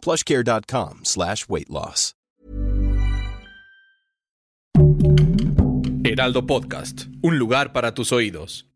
plushcare.com slash weight loss. Heraldo Podcast, un lugar para tus oídos.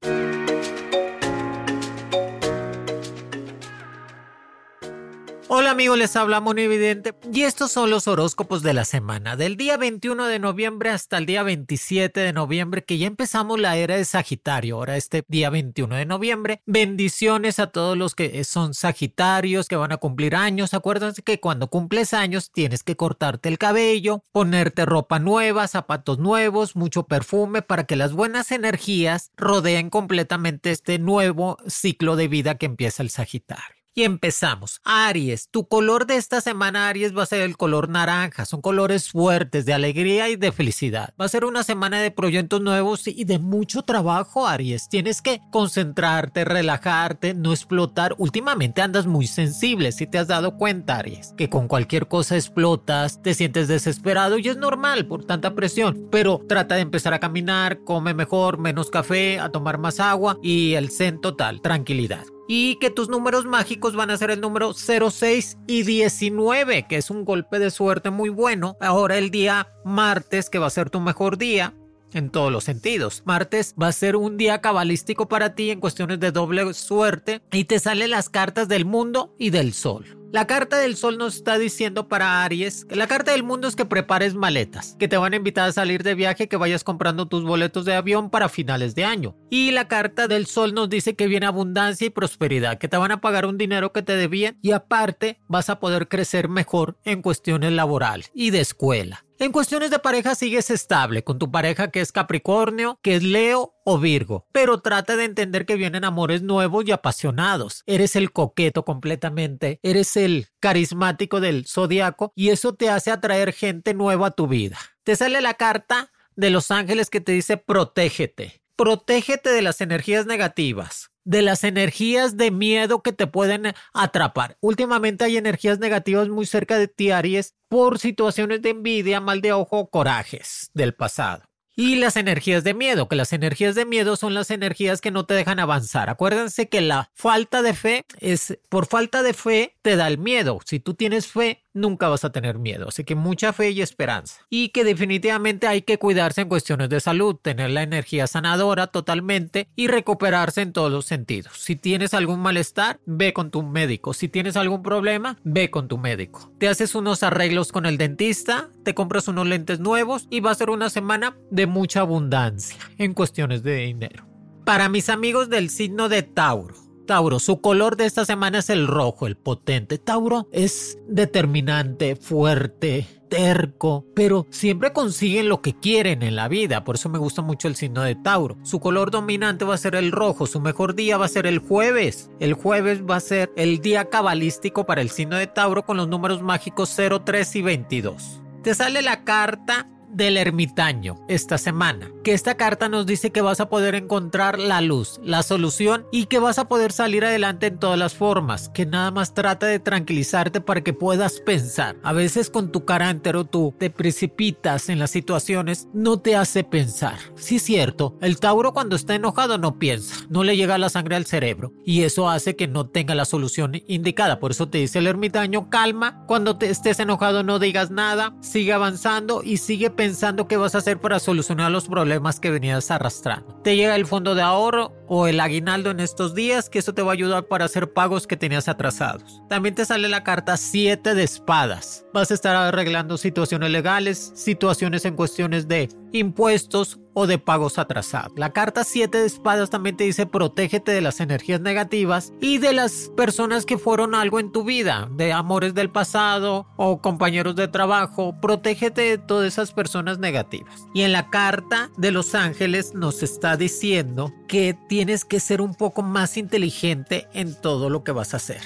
Hola amigos, les habla Evidente y estos son los horóscopos de la semana, del día 21 de noviembre hasta el día 27 de noviembre, que ya empezamos la era de Sagitario, ahora este día 21 de noviembre. Bendiciones a todos los que son Sagitarios, que van a cumplir años. Acuérdense que cuando cumples años tienes que cortarte el cabello, ponerte ropa nueva, zapatos nuevos, mucho perfume para que las buenas energías rodeen completamente este nuevo ciclo de vida que empieza el Sagitario. Y empezamos. Aries, tu color de esta semana, Aries, va a ser el color naranja. Son colores fuertes de alegría y de felicidad. Va a ser una semana de proyectos nuevos y de mucho trabajo, Aries. Tienes que concentrarte, relajarte, no explotar. Últimamente andas muy sensible, si te has dado cuenta, Aries, que con cualquier cosa explotas, te sientes desesperado y es normal por tanta presión. Pero trata de empezar a caminar, come mejor, menos café, a tomar más agua y el zen total, tranquilidad y que tus números mágicos van a ser el número 06 y 19, que es un golpe de suerte muy bueno. Ahora el día martes, que va a ser tu mejor día, en todos los sentidos. Martes va a ser un día cabalístico para ti en cuestiones de doble suerte y te salen las cartas del mundo y del sol. La carta del sol nos está diciendo para Aries que la carta del mundo es que prepares maletas, que te van a invitar a salir de viaje, que vayas comprando tus boletos de avión para finales de año. Y la carta del sol nos dice que viene abundancia y prosperidad, que te van a pagar un dinero que te debían y aparte vas a poder crecer mejor en cuestiones laborales y de escuela. En cuestiones de pareja sigues estable con tu pareja que es Capricornio, que es Leo o Virgo, pero trata de entender que vienen amores nuevos y apasionados. Eres el coqueto completamente, eres el carismático del zodiaco y eso te hace atraer gente nueva a tu vida. Te sale la carta de los ángeles que te dice protégete. Protégete de las energías negativas de las energías de miedo que te pueden atrapar. Últimamente hay energías negativas muy cerca de ti, Aries, por situaciones de envidia, mal de ojo corajes del pasado. Y las energías de miedo, que las energías de miedo son las energías que no te dejan avanzar. Acuérdense que la falta de fe es, por falta de fe te da el miedo. Si tú tienes fe, nunca vas a tener miedo. Así que mucha fe y esperanza. Y que definitivamente hay que cuidarse en cuestiones de salud, tener la energía sanadora totalmente y recuperarse en todos los sentidos. Si tienes algún malestar, ve con tu médico. Si tienes algún problema, ve con tu médico. Te haces unos arreglos con el dentista, te compras unos lentes nuevos y va a ser una semana de mucha abundancia en cuestiones de dinero. Para mis amigos del signo de Tauro, Tauro, su color de esta semana es el rojo, el potente. Tauro es determinante, fuerte, terco, pero siempre consiguen lo que quieren en la vida. Por eso me gusta mucho el signo de Tauro. Su color dominante va a ser el rojo. Su mejor día va a ser el jueves. El jueves va a ser el día cabalístico para el signo de Tauro con los números mágicos 0, 3 y 22. Te sale la carta del ermitaño esta semana. Que esta carta nos dice que vas a poder encontrar la luz, la solución y que vas a poder salir adelante en todas las formas. Que nada más trata de tranquilizarte para que puedas pensar. A veces con tu carácter o tú te precipitas en las situaciones, no te hace pensar. Sí cierto, el Tauro cuando está enojado no piensa, no le llega la sangre al cerebro y eso hace que no tenga la solución indicada. Por eso te dice el ermitaño, calma, cuando te estés enojado no digas nada, sigue avanzando y sigue pensando pensando qué vas a hacer para solucionar los problemas que venías arrastrando. Te llega el fondo de ahorro o el aguinaldo en estos días, que eso te va a ayudar para hacer pagos que tenías atrasados. También te sale la carta 7 de espadas. Vas a estar arreglando situaciones legales, situaciones en cuestiones de impuestos o de pagos atrasados. La carta 7 de espadas también te dice protégete de las energías negativas y de las personas que fueron algo en tu vida, de amores del pasado o compañeros de trabajo, protégete de todas esas personas negativas. Y en la carta de los ángeles nos está diciendo que tienes que ser un poco más inteligente en todo lo que vas a hacer.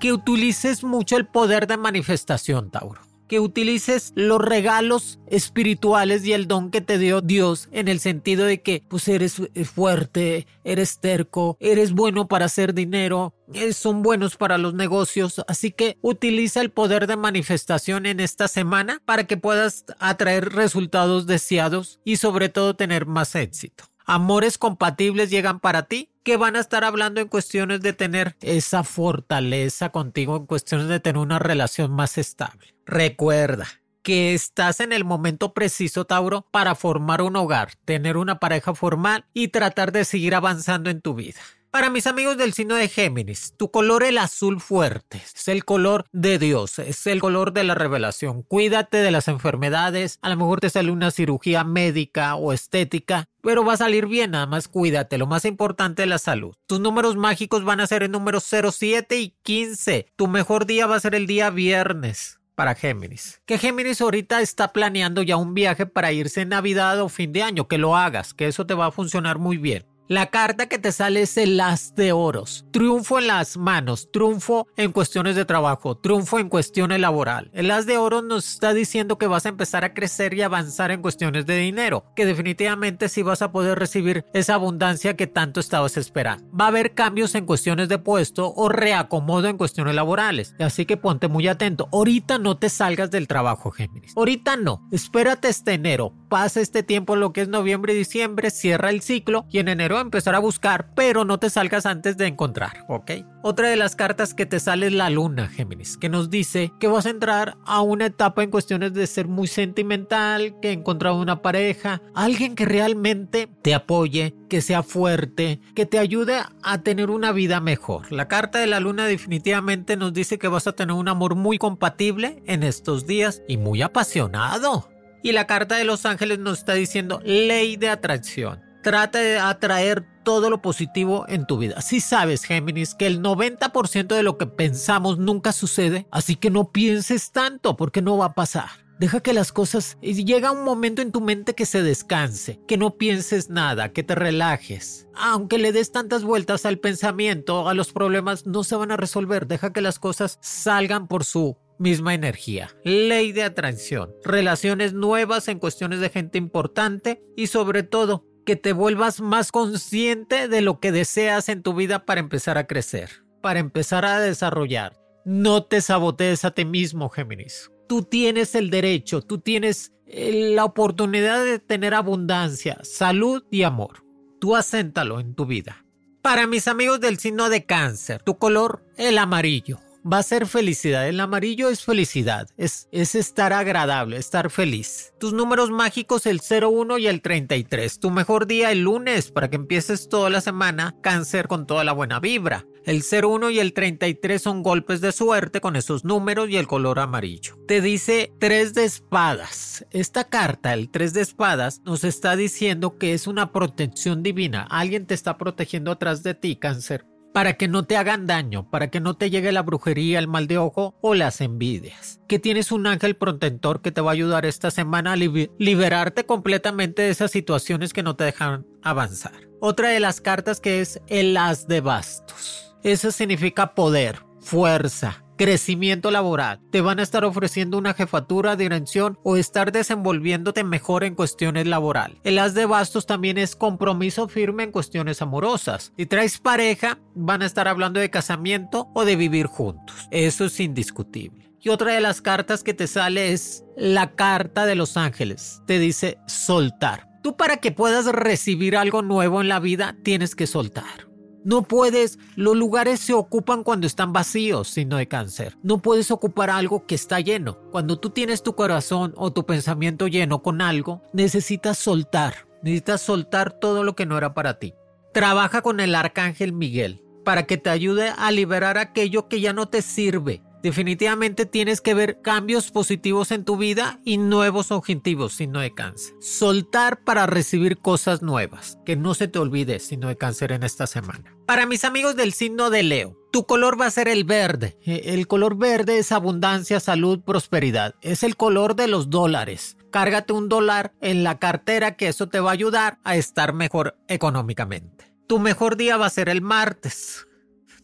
Que utilices mucho el poder de manifestación, Tauro que utilices los regalos espirituales y el don que te dio Dios en el sentido de que pues eres fuerte, eres terco, eres bueno para hacer dinero, eh, son buenos para los negocios, así que utiliza el poder de manifestación en esta semana para que puedas atraer resultados deseados y sobre todo tener más éxito. Amores compatibles llegan para ti que van a estar hablando en cuestiones de tener esa fortaleza contigo, en cuestiones de tener una relación más estable. Recuerda, que estás en el momento preciso, Tauro, para formar un hogar, tener una pareja formal y tratar de seguir avanzando en tu vida. Para mis amigos del signo de Géminis, tu color el azul fuerte, es el color de Dios, es el color de la revelación. Cuídate de las enfermedades, a lo mejor te sale una cirugía médica o estética, pero va a salir bien, nada más cuídate, lo más importante es la salud. Tus números mágicos van a ser el número 07 y 15. Tu mejor día va a ser el día viernes para Géminis. Que Géminis ahorita está planeando ya un viaje para irse en Navidad o fin de año, que lo hagas, que eso te va a funcionar muy bien. La carta que te sale es el as de oros. Triunfo en las manos, triunfo en cuestiones de trabajo, triunfo en cuestiones laboral. El as de oros nos está diciendo que vas a empezar a crecer y avanzar en cuestiones de dinero, que definitivamente sí vas a poder recibir esa abundancia que tanto estabas esperando. Va a haber cambios en cuestiones de puesto o reacomodo en cuestiones laborales. Así que ponte muy atento. Ahorita no te salgas del trabajo, Géminis. Ahorita no. Espérate este enero. Pasa este tiempo lo que es noviembre y diciembre, cierra el ciclo y en enero empezar a buscar, pero no te salgas antes de encontrar, ¿ok? Otra de las cartas que te sale es la luna, Géminis, que nos dice que vas a entrar a una etapa en cuestiones de ser muy sentimental, que encontrar una pareja, alguien que realmente te apoye, que sea fuerte, que te ayude a tener una vida mejor. La carta de la luna definitivamente nos dice que vas a tener un amor muy compatible en estos días y muy apasionado. Y la carta de los ángeles nos está diciendo ley de atracción. Trata de atraer todo lo positivo en tu vida. Si sabes, Géminis, que el 90% de lo que pensamos nunca sucede, así que no pienses tanto porque no va a pasar. Deja que las cosas... Llega un momento en tu mente que se descanse, que no pienses nada, que te relajes. Aunque le des tantas vueltas al pensamiento, a los problemas, no se van a resolver. Deja que las cosas salgan por su misma energía. Ley de atracción. Relaciones nuevas en cuestiones de gente importante y sobre todo que te vuelvas más consciente de lo que deseas en tu vida para empezar a crecer, para empezar a desarrollar. No te sabotees a ti mismo, Géminis. Tú tienes el derecho, tú tienes eh, la oportunidad de tener abundancia, salud y amor. Tú acéntalo en tu vida. Para mis amigos del signo de cáncer, tu color, el amarillo va a ser felicidad. El amarillo es felicidad, es, es estar agradable, estar feliz. Tus números mágicos el 01 y el 33. Tu mejor día el lunes para que empieces toda la semana cáncer con toda la buena vibra. El 01 y el 33 son golpes de suerte con esos números y el color amarillo. Te dice 3 de espadas. Esta carta, el 3 de espadas, nos está diciendo que es una protección divina. Alguien te está protegiendo atrás de ti, cáncer para que no te hagan daño, para que no te llegue la brujería, el mal de ojo o las envidias. Que tienes un ángel protector que te va a ayudar esta semana a liberarte completamente de esas situaciones que no te dejan avanzar. Otra de las cartas que es el as de bastos. Eso significa poder, fuerza, crecimiento laboral. Te van a estar ofreciendo una jefatura, dirección o estar desenvolviéndote mejor en cuestiones laborales. El as de bastos también es compromiso firme en cuestiones amorosas. Si traes pareja, van a estar hablando de casamiento o de vivir juntos. Eso es indiscutible. Y otra de las cartas que te sale es la carta de los ángeles. Te dice soltar. Tú para que puedas recibir algo nuevo en la vida tienes que soltar. No puedes, los lugares se ocupan cuando están vacíos, sino de cáncer. No puedes ocupar algo que está lleno. Cuando tú tienes tu corazón o tu pensamiento lleno con algo, necesitas soltar. Necesitas soltar todo lo que no era para ti. Trabaja con el arcángel Miguel para que te ayude a liberar aquello que ya no te sirve Definitivamente tienes que ver cambios positivos en tu vida y nuevos objetivos, signo de cáncer. Soltar para recibir cosas nuevas. Que no se te olvide, signo de cáncer, en esta semana. Para mis amigos del signo de Leo, tu color va a ser el verde. Eh, el color verde es abundancia, salud, prosperidad. Es el color de los dólares. Cárgate un dólar en la cartera que eso te va a ayudar a estar mejor económicamente. Tu mejor día va a ser el martes.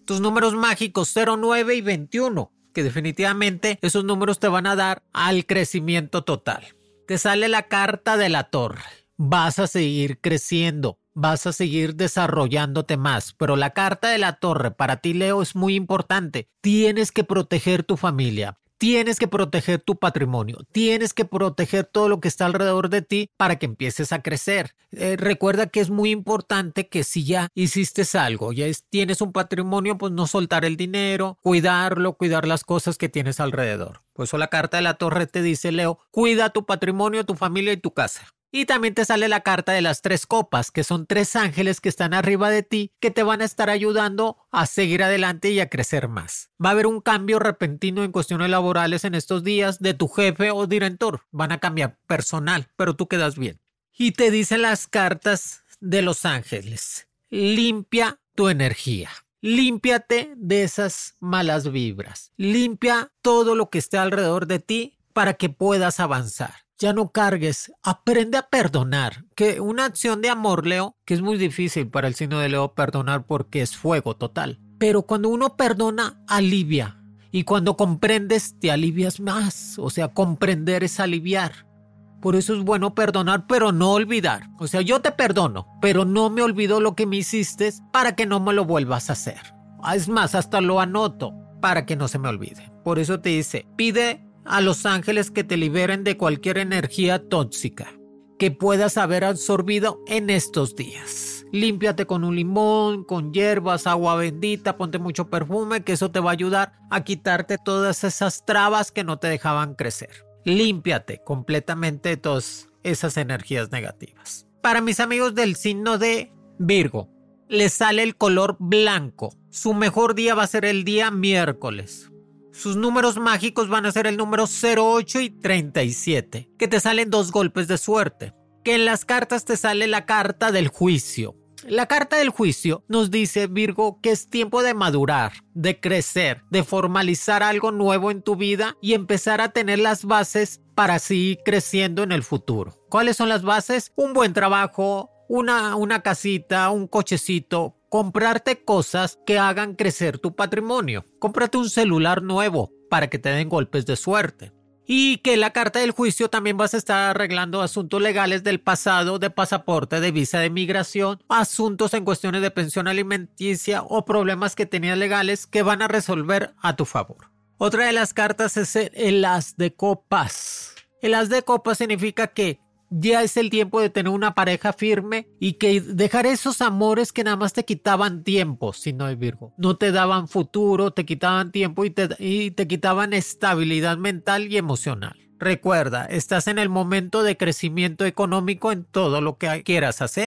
Tus números mágicos 09 y 21 que definitivamente esos números te van a dar al crecimiento total. Te sale la carta de la torre. Vas a seguir creciendo, vas a seguir desarrollándote más, pero la carta de la torre para ti, Leo, es muy importante. Tienes que proteger tu familia. Tienes que proteger tu patrimonio, tienes que proteger todo lo que está alrededor de ti para que empieces a crecer. Eh, recuerda que es muy importante que si ya hiciste algo, ya tienes un patrimonio, pues no soltar el dinero, cuidarlo, cuidar las cosas que tienes alrededor. Por eso la carta de la torre te dice, Leo, cuida tu patrimonio, tu familia y tu casa. Y también te sale la carta de las tres copas, que son tres ángeles que están arriba de ti, que te van a estar ayudando a seguir adelante y a crecer más. Va a haber un cambio repentino en cuestiones laborales en estos días de tu jefe o director. Van a cambiar personal, pero tú quedas bien. Y te dicen las cartas de los ángeles. Limpia tu energía. Límpiate de esas malas vibras. Limpia todo lo que esté alrededor de ti para que puedas avanzar ya no cargues, aprende a perdonar, que una acción de amor, Leo, que es muy difícil para el signo de Leo perdonar porque es fuego total. Pero cuando uno perdona, alivia. Y cuando comprendes, te alivias más. O sea, comprender es aliviar. Por eso es bueno perdonar, pero no olvidar. O sea, yo te perdono, pero no me olvido lo que me hiciste para que no me lo vuelvas a hacer. Es más, hasta lo anoto para que no se me olvide. Por eso te dice, pide a los ángeles que te liberen de cualquier energía tóxica que puedas haber absorbido en estos días. Límpiate con un limón, con hierbas, agua bendita, ponte mucho perfume, que eso te va a ayudar a quitarte todas esas trabas que no te dejaban crecer. Límpiate completamente de todas esas energías negativas. Para mis amigos del signo de Virgo, les sale el color blanco. Su mejor día va a ser el día miércoles. Sus números mágicos van a ser el número 08 y 37, que te salen dos golpes de suerte. Que en las cartas te sale la carta del juicio. La carta del juicio nos dice, Virgo, que es tiempo de madurar, de crecer, de formalizar algo nuevo en tu vida y empezar a tener las bases para seguir creciendo en el futuro. ¿Cuáles son las bases? Un buen trabajo, una, una casita, un cochecito, comprarte cosas que hagan crecer tu patrimonio. Cómprate un celular nuevo para que te den golpes de suerte. Y que la carta del juicio también vas a estar arreglando asuntos legales del pasado, de pasaporte, de visa de migración, asuntos en cuestiones de pensión alimenticia o problemas que tenías legales que van a resolver a tu favor. Otra de las cartas es el as de copas. El as de copas significa que ya es el tiempo de tener una pareja firme y que dejar esos amores que nada más te quitaban tiempo, si no hay Virgo. No te daban futuro, te quitaban tiempo y te, y te quitaban estabilidad mental y emocional. Recuerda, estás en el momento de crecimiento económico en todo lo que quieras hacer.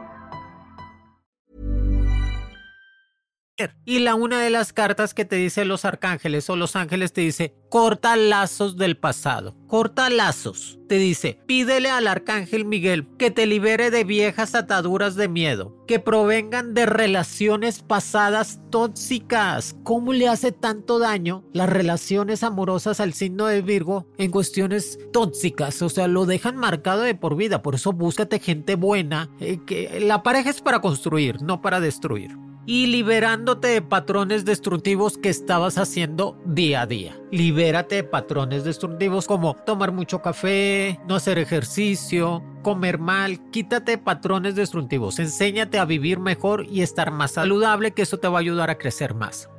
Y la una de las cartas que te dice los arcángeles o los ángeles te dice, corta lazos del pasado, corta lazos. Te dice, pídele al arcángel Miguel que te libere de viejas ataduras de miedo, que provengan de relaciones pasadas tóxicas. ¿Cómo le hace tanto daño las relaciones amorosas al signo de Virgo en cuestiones tóxicas? O sea, lo dejan marcado de por vida. Por eso búscate gente buena. Eh, que la pareja es para construir, no para destruir y liberándote de patrones destructivos que estabas haciendo día a día. Libérate de patrones destructivos como tomar mucho café, no hacer ejercicio, comer mal, quítate patrones destructivos, enséñate a vivir mejor y estar más saludable que eso te va a ayudar a crecer más.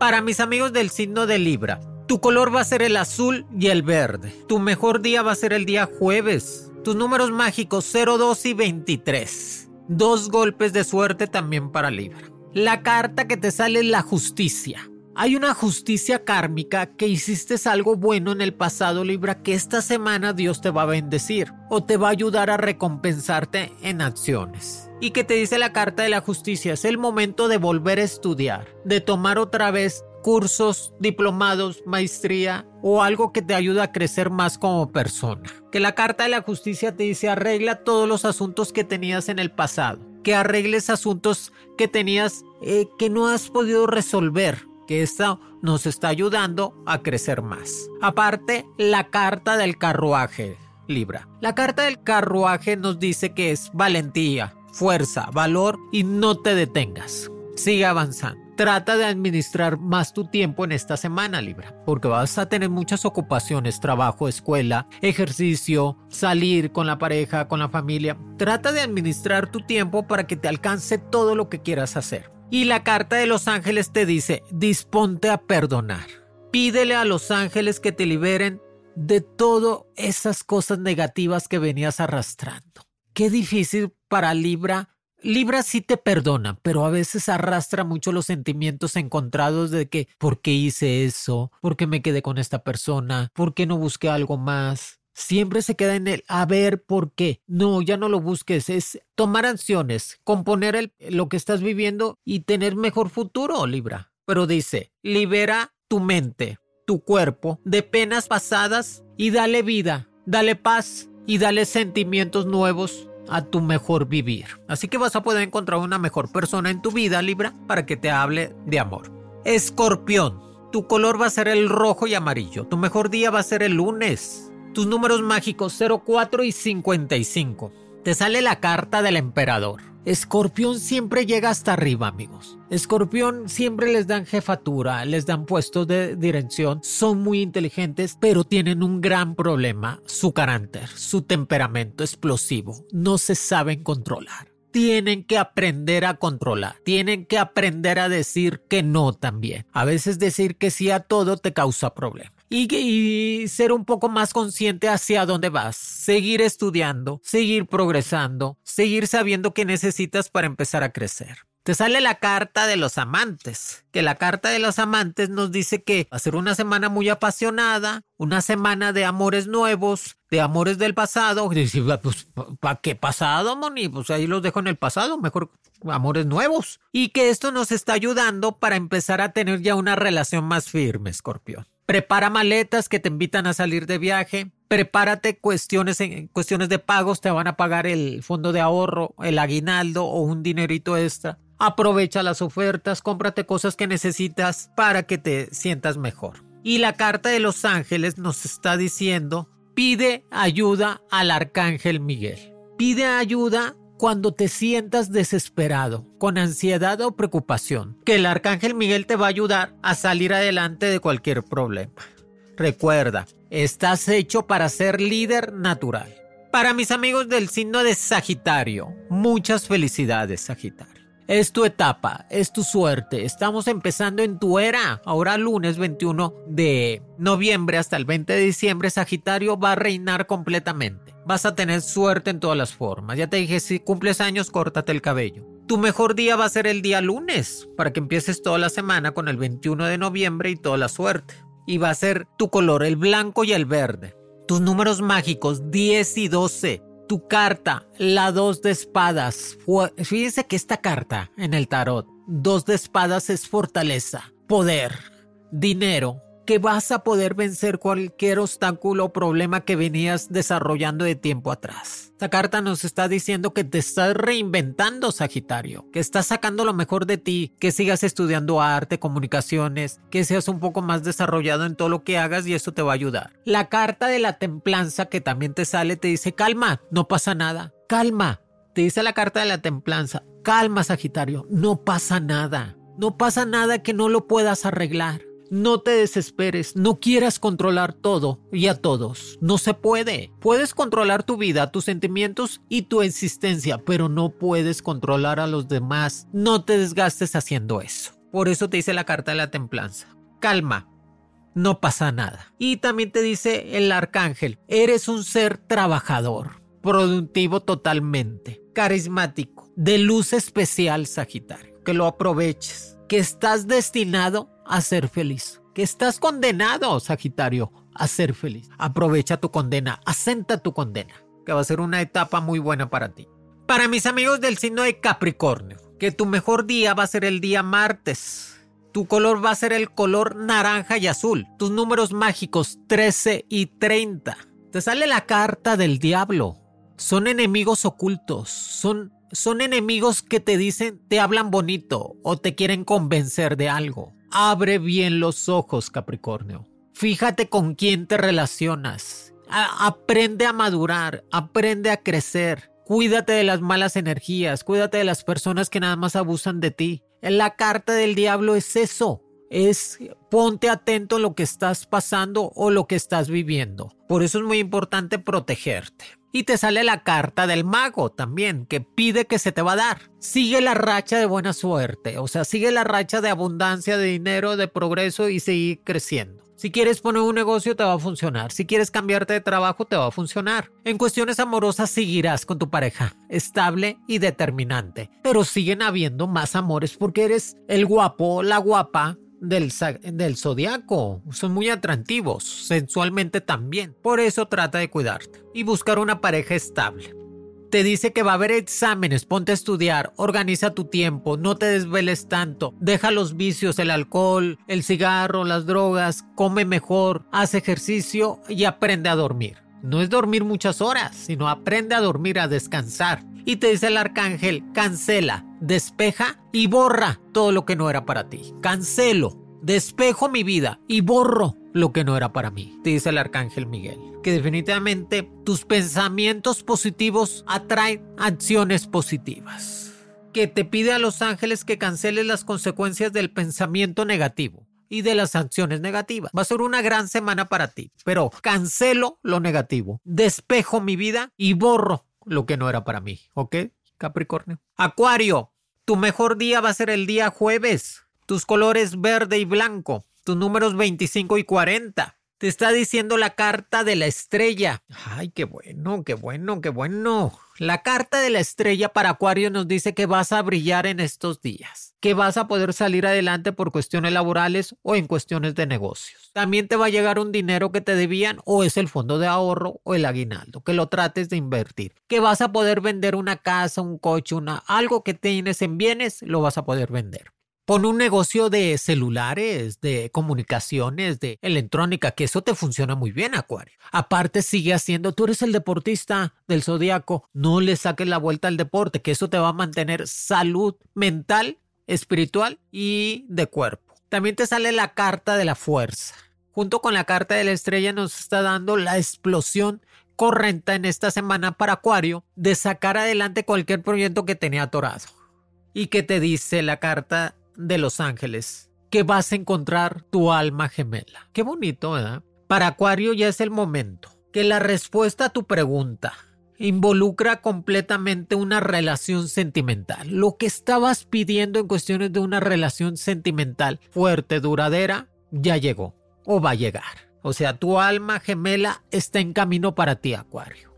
Para mis amigos del signo de Libra, tu color va a ser el azul y el verde. Tu mejor día va a ser el día jueves. Tus números mágicos 0, 2 y 23. Dos golpes de suerte también para Libra. La carta que te sale es la justicia. Hay una justicia kármica que hiciste algo bueno en el pasado Libra que esta semana Dios te va a bendecir o te va a ayudar a recompensarte en acciones. Y que te dice la carta de la justicia, es el momento de volver a estudiar, de tomar otra vez cursos, diplomados, maestría o algo que te ayude a crecer más como persona. Que la carta de la justicia te dice arregla todos los asuntos que tenías en el pasado que arregles asuntos que tenías eh, que no has podido resolver, que esto nos está ayudando a crecer más. Aparte, la carta del carruaje, Libra. La carta del carruaje nos dice que es valentía, fuerza, valor y no te detengas. Sigue avanzando. Trata de administrar más tu tiempo en esta semana, Libra, porque vas a tener muchas ocupaciones, trabajo, escuela, ejercicio, salir con la pareja, con la familia. Trata de administrar tu tiempo para que te alcance todo lo que quieras hacer. Y la carta de los ángeles te dice, disponte a perdonar. Pídele a los ángeles que te liberen de todas esas cosas negativas que venías arrastrando. Qué difícil para Libra Libra sí te perdona, pero a veces arrastra mucho los sentimientos encontrados de que ¿por qué hice eso? ¿Por qué me quedé con esta persona? ¿Por qué no busqué algo más? Siempre se queda en el a ver por qué. No, ya no lo busques, es tomar acciones, componer lo que estás viviendo y tener mejor futuro, Libra. Pero dice, libera tu mente, tu cuerpo de penas pasadas y dale vida, dale paz y dale sentimientos nuevos a tu mejor vivir. Así que vas a poder encontrar una mejor persona en tu vida, Libra, para que te hable de amor. Escorpión, tu color va a ser el rojo y amarillo. Tu mejor día va a ser el lunes. Tus números mágicos 04 y 55. Te sale la carta del emperador. Escorpión siempre llega hasta arriba, amigos. Escorpión siempre les dan jefatura, les dan puestos de dirección, son muy inteligentes, pero tienen un gran problema, su carácter, su temperamento explosivo. No se saben controlar. Tienen que aprender a controlar, tienen que aprender a decir que no también. A veces decir que sí a todo te causa problemas y, ser un poco más consciente hacia dónde vas, seguir estudiando, seguir progresando, seguir sabiendo qué necesitas para empezar a crecer. Te sale la carta de los amantes, que la carta de los amantes nos dice que va a ser una semana muy apasionada, una semana de amores nuevos, de amores del pasado. Pues, ¿para qué pasado, Moni? Pues ahí los dejo en el pasado, mejor amores nuevos. Y que esto nos está ayudando para empezar a tener ya una relación más firme, Escorpión. Prepara maletas que te invitan a salir de viaje. Prepárate cuestiones, cuestiones de pagos, te van a pagar el fondo de ahorro, el aguinaldo o un dinerito extra. Aprovecha las ofertas, cómprate cosas que necesitas para que te sientas mejor. Y la carta de los ángeles nos está diciendo, pide ayuda al arcángel Miguel. Pide ayuda cuando te sientas desesperado, con ansiedad o preocupación, que el Arcángel Miguel te va a ayudar a salir adelante de cualquier problema. Recuerda, estás hecho para ser líder natural. Para mis amigos del signo de Sagitario, muchas felicidades Sagitario. Es tu etapa, es tu suerte. Estamos empezando en tu era. Ahora lunes 21 de noviembre hasta el 20 de diciembre, Sagitario va a reinar completamente. Vas a tener suerte en todas las formas. Ya te dije, si cumples años, córtate el cabello. Tu mejor día va a ser el día lunes, para que empieces toda la semana con el 21 de noviembre y toda la suerte. Y va a ser tu color, el blanco y el verde. Tus números mágicos 10 y 12 tu carta, la dos de espadas. Fíjense que esta carta en el tarot dos de espadas es fortaleza, poder, dinero, que vas a poder vencer cualquier obstáculo o problema que venías desarrollando de tiempo atrás. Esta carta nos está diciendo que te estás reinventando, Sagitario, que estás sacando lo mejor de ti, que sigas estudiando arte, comunicaciones, que seas un poco más desarrollado en todo lo que hagas y eso te va a ayudar. La carta de la templanza que también te sale te dice, calma, no pasa nada, calma. Te dice la carta de la templanza, calma, Sagitario, no pasa nada. No pasa nada que no lo puedas arreglar. No te desesperes, no quieras controlar todo y a todos. No se puede. Puedes controlar tu vida, tus sentimientos y tu existencia, pero no puedes controlar a los demás. No te desgastes haciendo eso. Por eso te dice la carta de la templanza. Calma, no pasa nada. Y también te dice el arcángel, eres un ser trabajador, productivo totalmente, carismático, de luz especial, Sagitario. Que lo aproveches, que estás destinado a ser feliz. Que estás condenado, Sagitario, a ser feliz. Aprovecha tu condena, asenta tu condena, que va a ser una etapa muy buena para ti. Para mis amigos del signo de Capricornio, que tu mejor día va a ser el día martes. Tu color va a ser el color naranja y azul. Tus números mágicos 13 y 30. Te sale la carta del diablo. Son enemigos ocultos. Son, son enemigos que te dicen, te hablan bonito o te quieren convencer de algo. Abre bien los ojos, Capricornio. Fíjate con quién te relacionas. aprende a madurar, aprende a crecer. Cuídate de las malas energías, cuídate de las personas que nada más abusan de ti. La carta del diablo es eso, es ponte atento a lo que estás pasando o lo que estás viviendo. Por eso es muy importante protegerte. Y te sale la carta del mago también, que pide que se te va a dar. Sigue la racha de buena suerte, o sea, sigue la racha de abundancia, de dinero, de progreso y seguir creciendo. Si quieres poner un negocio te va a funcionar. Si quieres cambiarte de trabajo te va a funcionar. En cuestiones amorosas seguirás con tu pareja, estable y determinante. Pero siguen habiendo más amores porque eres el guapo, la guapa del, del zodiaco. Son muy atractivos, sensualmente también. Por eso trata de cuidarte y buscar una pareja estable. Te dice que va a haber exámenes, ponte a estudiar, organiza tu tiempo, no te desveles tanto, deja los vicios, el alcohol, el cigarro, las drogas, come mejor, haz ejercicio y aprende a dormir. No es dormir muchas horas, sino aprende a dormir, a descansar. Y te dice el arcángel, cancela, despeja y borra todo lo que no era para ti. Cancelo, despejo mi vida y borro lo que no era para mí, te dice el arcángel Miguel. Que definitivamente tus pensamientos positivos atraen acciones positivas. Que te pide a los ángeles que canceles las consecuencias del pensamiento negativo y de las acciones negativas. Va a ser una gran semana para ti, pero cancelo lo negativo, despejo mi vida y borro lo que no era para mí, ¿ok? Capricornio. Acuario, tu mejor día va a ser el día jueves. Tus colores verde y blanco. Tus números 25 y 40. Te está diciendo la carta de la estrella. Ay, qué bueno, qué bueno, qué bueno. La carta de la estrella para Acuario nos dice que vas a brillar en estos días, que vas a poder salir adelante por cuestiones laborales o en cuestiones de negocios. También te va a llegar un dinero que te debían o es el fondo de ahorro o el aguinaldo, que lo trates de invertir, que vas a poder vender una casa, un coche, una algo que tienes en bienes, lo vas a poder vender. Pon un negocio de celulares, de comunicaciones, de electrónica, que eso te funciona muy bien, Acuario. Aparte, sigue haciendo, tú eres el deportista del zodiaco, no le saques la vuelta al deporte, que eso te va a mantener salud mental, espiritual y de cuerpo. También te sale la carta de la fuerza. Junto con la carta de la estrella nos está dando la explosión correcta en esta semana para Acuario de sacar adelante cualquier proyecto que tenía atorado. ¿Y que te dice la carta de Los Ángeles, que vas a encontrar tu alma gemela. Qué bonito, ¿verdad? Para Acuario ya es el momento. Que la respuesta a tu pregunta involucra completamente una relación sentimental. Lo que estabas pidiendo en cuestiones de una relación sentimental fuerte, duradera, ya llegó o va a llegar. O sea, tu alma gemela está en camino para ti, Acuario.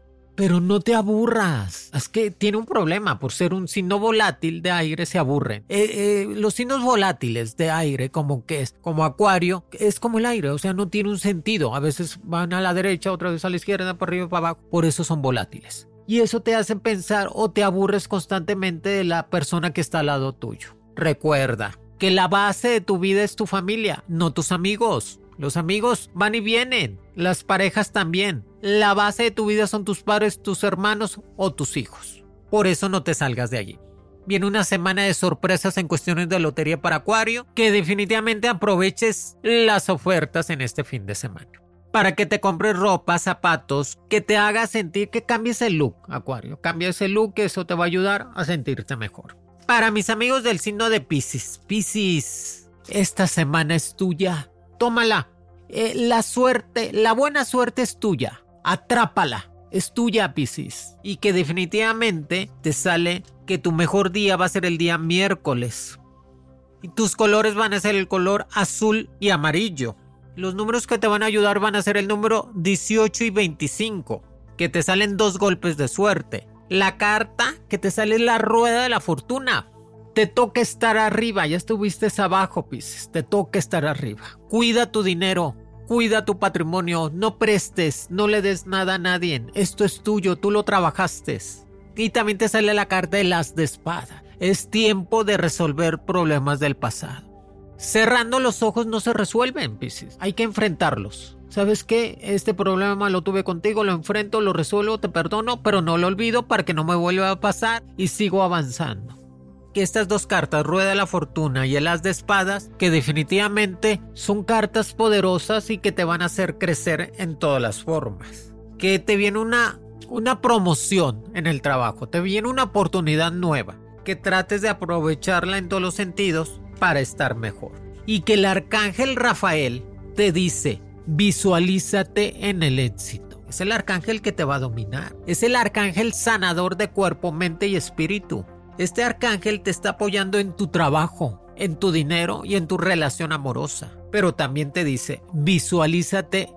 Pero no te aburras. Es que tiene un problema. Por ser un signo volátil de aire se aburren. Eh, eh, los signos volátiles de aire, como que es, como acuario, es como el aire. O sea, no tiene un sentido. A veces van a la derecha, otra vez a la izquierda, por arriba, para abajo. Por eso son volátiles. Y eso te hace pensar o te aburres constantemente de la persona que está al lado tuyo. Recuerda que la base de tu vida es tu familia, no tus amigos. Los amigos van y vienen, las parejas también. La base de tu vida son tus padres, tus hermanos o tus hijos. Por eso no te salgas de allí. Viene una semana de sorpresas en cuestiones de lotería para Acuario, que definitivamente aproveches las ofertas en este fin de semana. Para que te compres ropa, zapatos, que te haga sentir que cambies el look, Acuario. Cambia ese look, eso te va a ayudar a sentirte mejor. Para mis amigos del signo de Pisces, Pisces, esta semana es tuya. Tómala. Eh, la suerte, la buena suerte es tuya. Atrápala es tuya, Piscis. Y que definitivamente te sale que tu mejor día va a ser el día miércoles. Y tus colores van a ser el color azul y amarillo. Los números que te van a ayudar van a ser el número 18 y 25, que te salen dos golpes de suerte. La carta que te sale la rueda de la fortuna. Te toca estar arriba, ya estuviste abajo, Piscis. Te toca estar arriba. Cuida tu dinero, Cuida tu patrimonio, no prestes, no le des nada a nadie. Esto es tuyo, tú lo trabajaste. Y también te sale la carta de las de espada. Es tiempo de resolver problemas del pasado. Cerrando los ojos no se resuelven, Pisces. Hay que enfrentarlos. ¿Sabes qué? Este problema lo tuve contigo, lo enfrento, lo resuelvo, te perdono, pero no lo olvido para que no me vuelva a pasar y sigo avanzando que estas dos cartas, Rueda de la Fortuna y el As de Espadas, que definitivamente son cartas poderosas y que te van a hacer crecer en todas las formas. Que te viene una, una promoción en el trabajo, te viene una oportunidad nueva, que trates de aprovecharla en todos los sentidos para estar mejor. Y que el arcángel Rafael te dice, visualízate en el éxito. Es el arcángel que te va a dominar. Es el arcángel sanador de cuerpo, mente y espíritu. Este arcángel te está apoyando en tu trabajo, en tu dinero y en tu relación amorosa. Pero también te dice, visualízate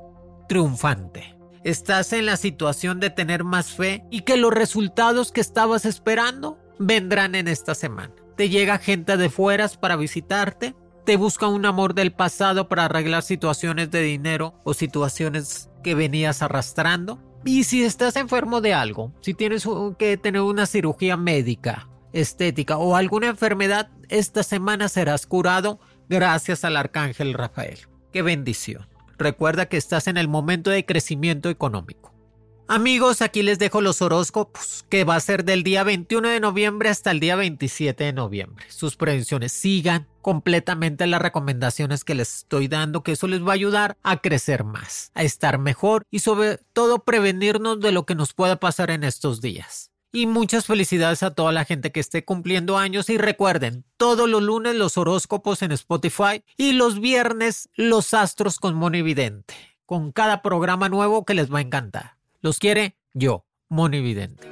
triunfante. Estás en la situación de tener más fe y que los resultados que estabas esperando vendrán en esta semana. Te llega gente de fueras para visitarte, te busca un amor del pasado para arreglar situaciones de dinero o situaciones que venías arrastrando. Y si estás enfermo de algo, si tienes que tener una cirugía médica estética o alguna enfermedad, esta semana serás curado gracias al arcángel Rafael. ¡Qué bendición! Recuerda que estás en el momento de crecimiento económico. Amigos, aquí les dejo los horóscopos, que va a ser del día 21 de noviembre hasta el día 27 de noviembre. Sus prevenciones sigan completamente las recomendaciones que les estoy dando, que eso les va a ayudar a crecer más, a estar mejor y sobre todo prevenirnos de lo que nos pueda pasar en estos días. Y muchas felicidades a toda la gente que esté cumpliendo años y recuerden, todos los lunes los horóscopos en Spotify y los viernes los astros con Moni Vidente, con cada programa nuevo que les va a encantar. Los quiere yo, Moni Vidente.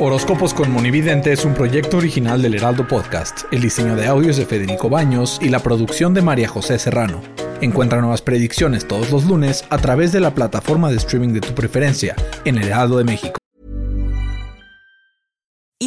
Horóscopos con Monividente es un proyecto original del Heraldo Podcast. El diseño de audios de Federico Baños y la producción de María José Serrano. Encuentra nuevas predicciones todos los lunes a través de la plataforma de streaming de tu preferencia en El Heraldo de México.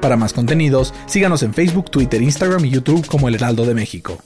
Para más contenidos, síganos en Facebook, Twitter, Instagram y YouTube como El Heraldo de México.